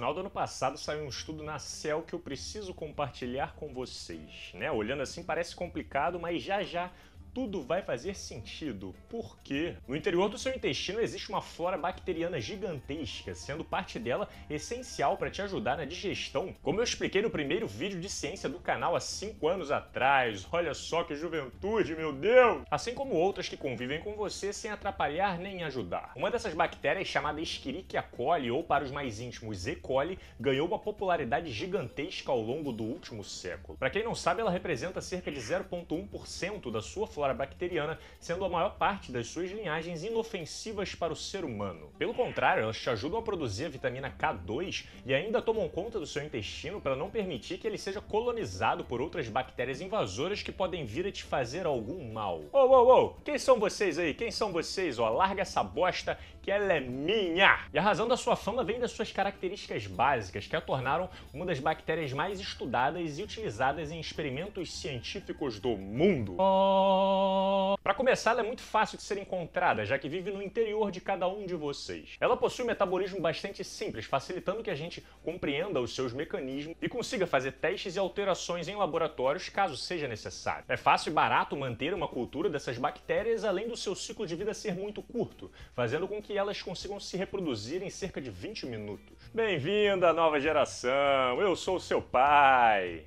final do ano passado saiu um estudo na Cell que eu preciso compartilhar com vocês, né? Olhando assim parece complicado, mas já já tudo vai fazer sentido. Por quê? No interior do seu intestino existe uma flora bacteriana gigantesca, sendo parte dela essencial para te ajudar na digestão. Como eu expliquei no primeiro vídeo de ciência do canal há 5 anos atrás. Olha só que juventude, meu Deus! Assim como outras que convivem com você sem atrapalhar nem ajudar. Uma dessas bactérias, chamada Escherichia coli, ou para os mais íntimos E. coli, ganhou uma popularidade gigantesca ao longo do último século. Para quem não sabe, ela representa cerca de 0,1% da sua flora flora bacteriana, sendo a maior parte das suas linhagens inofensivas para o ser humano. Pelo contrário, elas te ajudam a produzir a vitamina K2 e ainda tomam conta do seu intestino para não permitir que ele seja colonizado por outras bactérias invasoras que podem vir a te fazer algum mal. Ô, ô, ô, quem são vocês aí? Quem são vocês? Ó, larga essa bosta que ela é minha! E a razão da sua fama vem das suas características básicas, que a tornaram uma das bactérias mais estudadas e utilizadas em experimentos científicos do mundo. Oh. Para começar, ela é muito fácil de ser encontrada, já que vive no interior de cada um de vocês. Ela possui um metabolismo bastante simples, facilitando que a gente compreenda os seus mecanismos e consiga fazer testes e alterações em laboratórios caso seja necessário. É fácil e barato manter uma cultura dessas bactérias, além do seu ciclo de vida ser muito curto, fazendo com que elas consigam se reproduzir em cerca de 20 minutos. Bem-vinda à nova geração! Eu sou seu pai!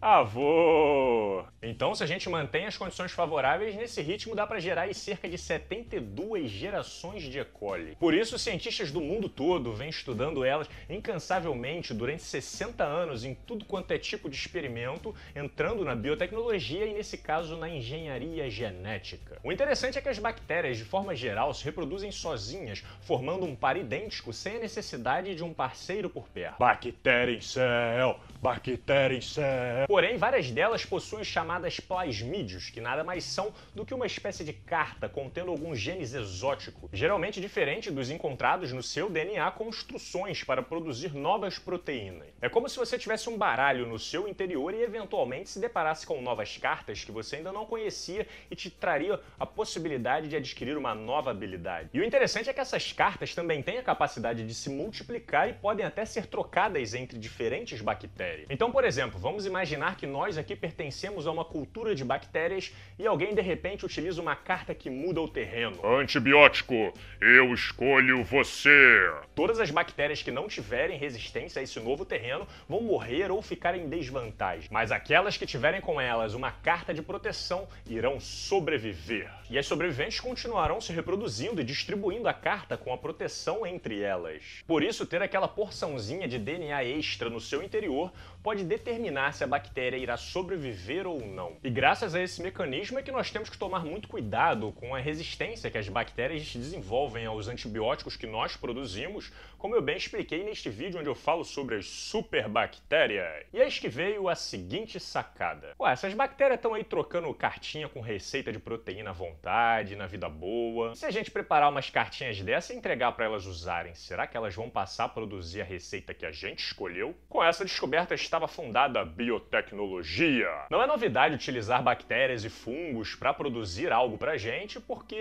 Avô! Então, se a gente mantém as condições favoráveis, nesse ritmo dá para gerar cerca de 72 gerações de E. coli. Por isso, cientistas do mundo todo vêm estudando elas incansavelmente durante 60 anos em tudo quanto é tipo de experimento, entrando na biotecnologia e, nesse caso, na engenharia genética. O interessante é que as bactérias, de forma geral, se reproduzem sozinhas, formando um par idêntico sem a necessidade de um parceiro por perto. Bactéria em céu! Bactéria em céu! Porém, várias delas possuem chamadas plasmídeos, que nada mais são do que uma espécie de carta contendo alguns genes exóticos, geralmente diferente dos encontrados no seu DNA com instruções para produzir novas proteínas. É como se você tivesse um baralho no seu interior e eventualmente se deparasse com novas cartas que você ainda não conhecia e te traria a possibilidade de adquirir uma nova habilidade. E o interessante é que essas cartas também têm a capacidade de se multiplicar e podem até ser trocadas entre diferentes bactérias. Então, por exemplo, vamos imaginar imaginar que nós aqui pertencemos a uma cultura de bactérias e alguém de repente utiliza uma carta que muda o terreno. Antibiótico, eu escolho você. Todas as bactérias que não tiverem resistência a esse novo terreno vão morrer ou ficar em desvantagem, mas aquelas que tiverem com elas uma carta de proteção irão sobreviver. E as sobreviventes continuarão se reproduzindo e distribuindo a carta com a proteção entre elas. Por isso, ter aquela porçãozinha de DNA extra no seu interior pode determinar se a bactéria irá sobreviver ou não. E graças a esse mecanismo é que nós temos que tomar muito cuidado com a resistência que as bactérias desenvolvem aos antibióticos que nós produzimos, como eu bem expliquei neste vídeo onde eu falo sobre as superbactérias. E eis que veio a seguinte sacada. Ué, essas bactérias estão aí trocando cartinha com receita de proteína à vontade, na vida boa. Se a gente preparar umas cartinhas dessa e entregar para elas usarem, será que elas vão passar a produzir a receita que a gente escolheu? Com essa descoberta estava fundada a biotecnologia. Não é novidade utilizar bactérias e fungos para produzir algo pra gente, porque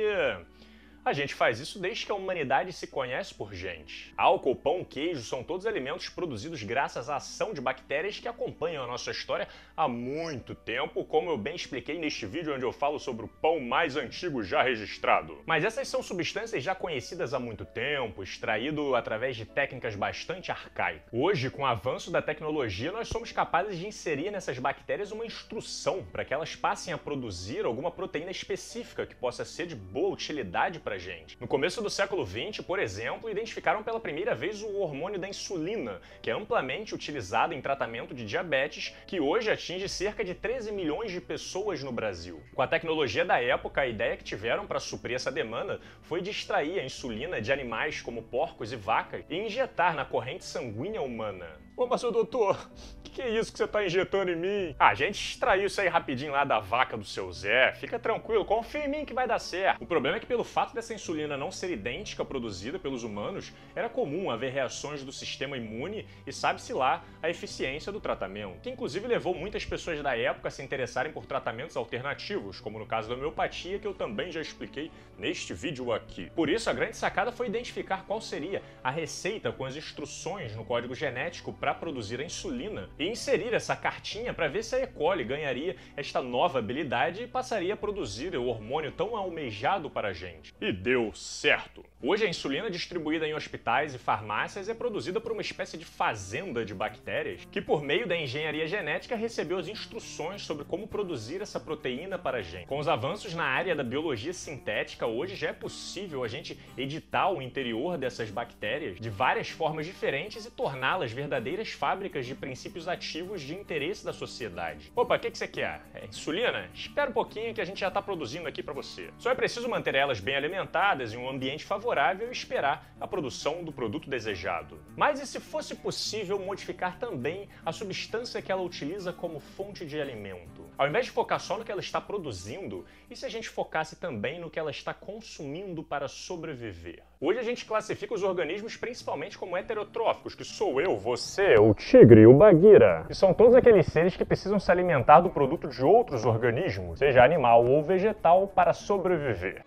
a gente faz isso desde que a humanidade se conhece por gente. Álcool, pão, queijo são todos alimentos produzidos graças à ação de bactérias que acompanham a nossa história há muito tempo, como eu bem expliquei neste vídeo onde eu falo sobre o pão mais antigo já registrado. Mas essas são substâncias já conhecidas há muito tempo, extraído através de técnicas bastante arcaicas. Hoje, com o avanço da tecnologia, nós somos capazes de inserir nessas bactérias uma instrução para que elas passem a produzir alguma proteína específica que possa ser de boa utilidade para gente. No começo do século XX, por exemplo, identificaram pela primeira vez o hormônio da insulina, que é amplamente utilizado em tratamento de diabetes, que hoje atinge cerca de 13 milhões de pessoas no Brasil. Com a tecnologia da época, a ideia que tiveram para suprir essa demanda foi de extrair a insulina de animais como porcos e vacas e injetar na corrente sanguínea humana. Ô, mas o doutor, que, que é isso que você tá injetando em mim? Ah, a gente extraiu isso aí rapidinho lá da vaca do seu Zé. Fica tranquilo, confia em mim que vai dar certo. O problema é que pelo fato dessa insulina não ser idêntica produzida pelos humanos, era comum haver reações do sistema imune e sabe-se lá a eficiência do tratamento, que inclusive levou muitas pessoas da época a se interessarem por tratamentos alternativos, como no caso da homeopatia, que eu também já expliquei neste vídeo aqui. Por isso, a grande sacada foi identificar qual seria a receita com as instruções no código genético produzir a insulina e inserir essa cartinha para ver se a E. coli ganharia esta nova habilidade e passaria a produzir o hormônio tão almejado para a gente. E deu certo. Hoje a insulina distribuída em hospitais e farmácias é produzida por uma espécie de fazenda de bactérias que por meio da engenharia genética recebeu as instruções sobre como produzir essa proteína para a gente. Com os avanços na área da biologia sintética, hoje já é possível a gente editar o interior dessas bactérias de várias formas diferentes e torná-las verdadeiras fábricas de princípios ativos de interesse da sociedade. Opa, o que, que você quer? É insulina? Espera um pouquinho que a gente já está produzindo aqui para você. Só é preciso manter elas bem alimentadas em um ambiente favorável e esperar a produção do produto desejado. Mas e se fosse possível modificar também a substância que ela utiliza como fonte de alimento? Ao invés de focar só no que ela está produzindo, e se a gente focasse também no que ela está consumindo para sobreviver? Hoje a gente classifica os organismos principalmente como heterotróficos, que sou eu, você, o tigre, o baguira. Que são todos aqueles seres que precisam se alimentar do produto de outros organismos, seja animal ou vegetal, para sobreviver.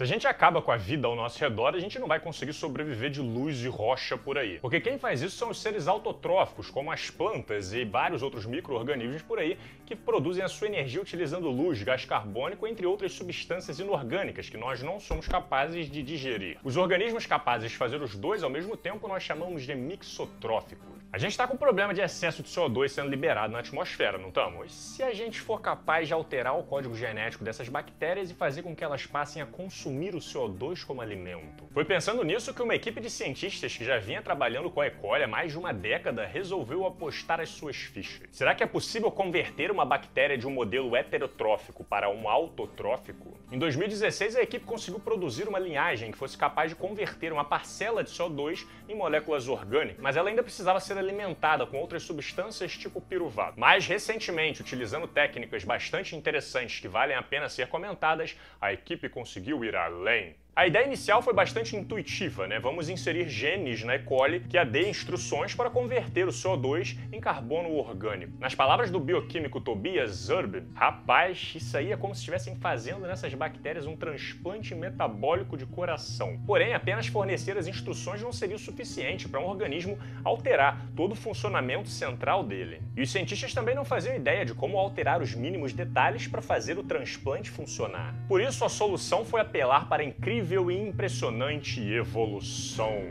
Se a gente acaba com a vida ao nosso redor, a gente não vai conseguir sobreviver de luz e rocha por aí. Porque quem faz isso são os seres autotróficos, como as plantas e vários outros micro-organismos por aí, que produzem a sua energia utilizando luz, gás carbônico, entre outras substâncias inorgânicas que nós não somos capazes de digerir. Os organismos capazes de fazer os dois ao mesmo tempo nós chamamos de mixotróficos. A gente está com problema de excesso de CO2 sendo liberado na atmosfera, não estamos? Se a gente for capaz de alterar o código genético dessas bactérias e fazer com que elas passem a consumir o CO2 como alimento? Foi pensando nisso que uma equipe de cientistas que já vinha trabalhando com a E. coli há mais de uma década resolveu apostar as suas fichas. Será que é possível converter uma bactéria de um modelo heterotrófico para um autotrófico? Em 2016, a equipe conseguiu produzir uma linhagem que fosse capaz de converter uma parcela de CO2 em moléculas orgânicas, mas ela ainda precisava ser alimentada com outras substâncias tipo piruvato. Mais recentemente, utilizando técnicas bastante interessantes que valem a pena ser comentadas, a equipe conseguiu ir além. A ideia inicial foi bastante intuitiva, né? Vamos inserir genes na E. coli que adê instruções para converter o CO2 em carbono orgânico. Nas palavras do bioquímico Tobias Zurb, rapaz, isso aí é como se estivessem fazendo nessas bactérias um transplante metabólico de coração. Porém, apenas fornecer as instruções não seria o suficiente para um organismo alterar todo o funcionamento central dele. E os cientistas também não faziam ideia de como alterar os mínimos detalhes para fazer o transplante funcionar. Por isso, a solução foi apelar para incríveis incrível e impressionante evolução.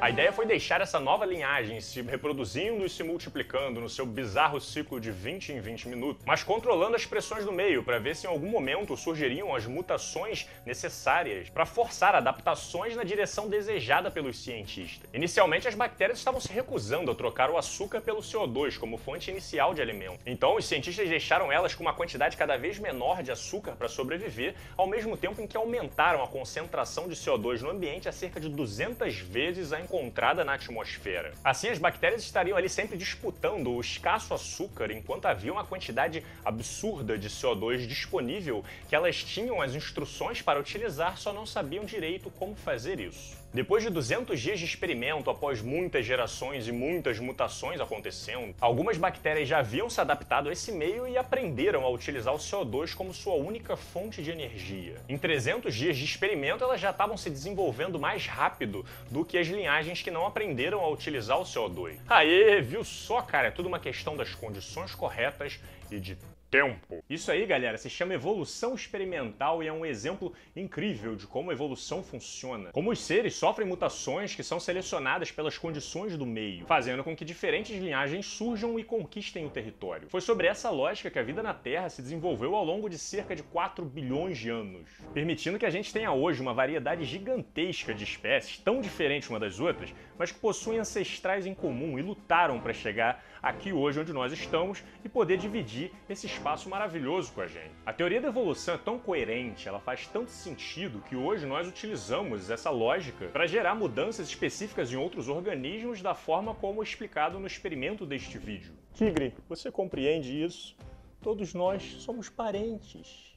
A ideia foi deixar essa nova linhagem se reproduzindo e se multiplicando no seu bizarro ciclo de 20 em 20 minutos, mas controlando as pressões do meio para ver se em algum momento surgiriam as mutações necessárias para forçar adaptações na direção desejada pelos cientistas. Inicialmente, as bactérias estavam se recusando a trocar o açúcar pelo CO2 como fonte inicial de alimento. Então, os cientistas deixaram elas com uma quantidade cada vez menor de açúcar para sobreviver, ao mesmo tempo em que aumentaram a concentração de CO2 no ambiente a cerca de 200 vezes a encontrada na atmosfera. Assim, as bactérias estariam ali sempre disputando o escasso açúcar, enquanto havia uma quantidade absurda de CO2 disponível que elas tinham as instruções para utilizar, só não sabiam direito como fazer isso. Depois de 200 dias de experimento, após muitas gerações e muitas mutações acontecendo, algumas bactérias já haviam se adaptado a esse meio e aprenderam a utilizar o CO2 como sua única fonte de energia. Em 300 dias de experimento, elas já estavam se desenvolvendo mais rápido do que as linhagens que não aprenderam a utilizar o CO2. Aê, viu só, cara? É tudo uma questão das condições corretas e de tempo. Isso aí, galera, se chama evolução experimental e é um exemplo incrível de como a evolução funciona. Como os seres sofrem mutações que são selecionadas pelas condições do meio, fazendo com que diferentes linhagens surjam e conquistem o território. Foi sobre essa lógica que a vida na Terra se desenvolveu ao longo de cerca de 4 bilhões de anos, permitindo que a gente tenha hoje uma variedade gigantesca de espécies, tão diferentes uma das outras, mas que possuem ancestrais em comum e lutaram para chegar aqui hoje onde nós estamos e poder dividir esse espaço maravilhoso com a gente. A teoria da evolução é tão coerente, ela faz tanto sentido que hoje nós utilizamos essa lógica para gerar mudanças específicas em outros organismos da forma como explicado no experimento deste vídeo. Tigre, você compreende isso? Todos nós somos parentes.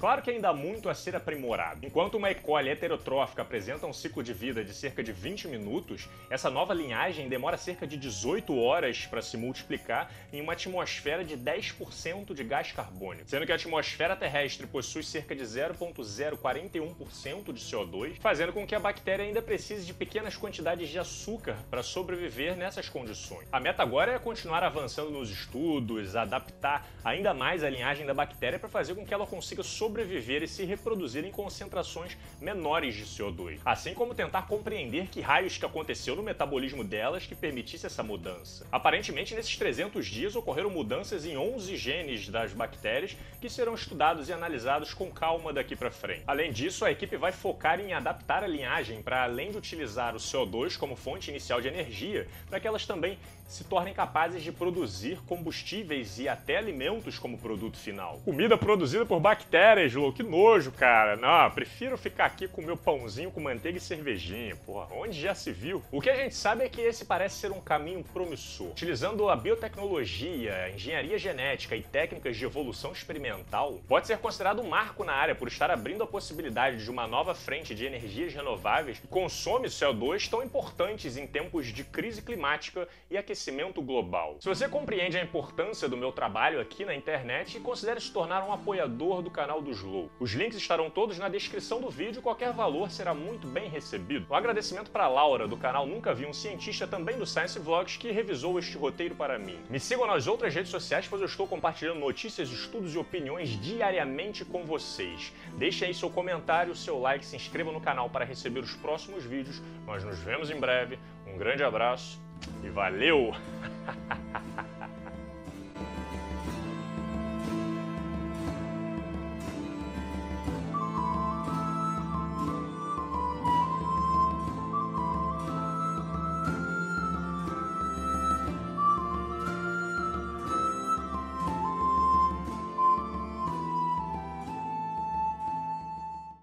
Claro que ainda há muito a ser aprimorado. Enquanto uma E. coli heterotrófica apresenta um ciclo de vida de cerca de 20 minutos, essa nova linhagem demora cerca de 18 horas para se multiplicar em uma atmosfera de 10% de gás carbônico, sendo que a atmosfera terrestre possui cerca de 0,041% de CO2, fazendo com que a bactéria ainda precise de pequenas quantidades de açúcar para sobreviver nessas condições. A meta agora é continuar avançando nos estudos, adaptar ainda mais a linhagem da bactéria para fazer com que ela consiga sobreviver sobreviver e se reproduzir em concentrações menores de CO2, assim como tentar compreender que raios que aconteceu no metabolismo delas que permitisse essa mudança. Aparentemente, nesses 300 dias ocorreram mudanças em 11 genes das bactérias que serão estudados e analisados com calma daqui para frente. Além disso, a equipe vai focar em adaptar a linhagem para além de utilizar o CO2 como fonte inicial de energia, para que elas também se tornem capazes de produzir combustíveis e até alimentos como produto final. Comida produzida por bactérias Slow, que nojo, cara. Não, prefiro ficar aqui com meu pãozinho com manteiga e cervejinha, porra. Onde já se viu? O que a gente sabe é que esse parece ser um caminho promissor. Utilizando a biotecnologia, engenharia genética e técnicas de evolução experimental, pode ser considerado um marco na área por estar abrindo a possibilidade de uma nova frente de energias renováveis que consome CO2 tão importantes em tempos de crise climática e aquecimento global. Se você compreende a importância do meu trabalho aqui na internet, considere se tornar um apoiador do canal do Slow. Os links estarão todos na descrição do vídeo, qualquer valor será muito bem recebido. Um agradecimento para Laura, do canal Nunca Vi um Cientista, também do Science Vlogs, que revisou este roteiro para mim. Me sigam nas outras redes sociais, pois eu estou compartilhando notícias, estudos e opiniões diariamente com vocês. Deixe aí seu comentário, seu like, se inscreva no canal para receber os próximos vídeos. Nós nos vemos em breve. Um grande abraço e valeu!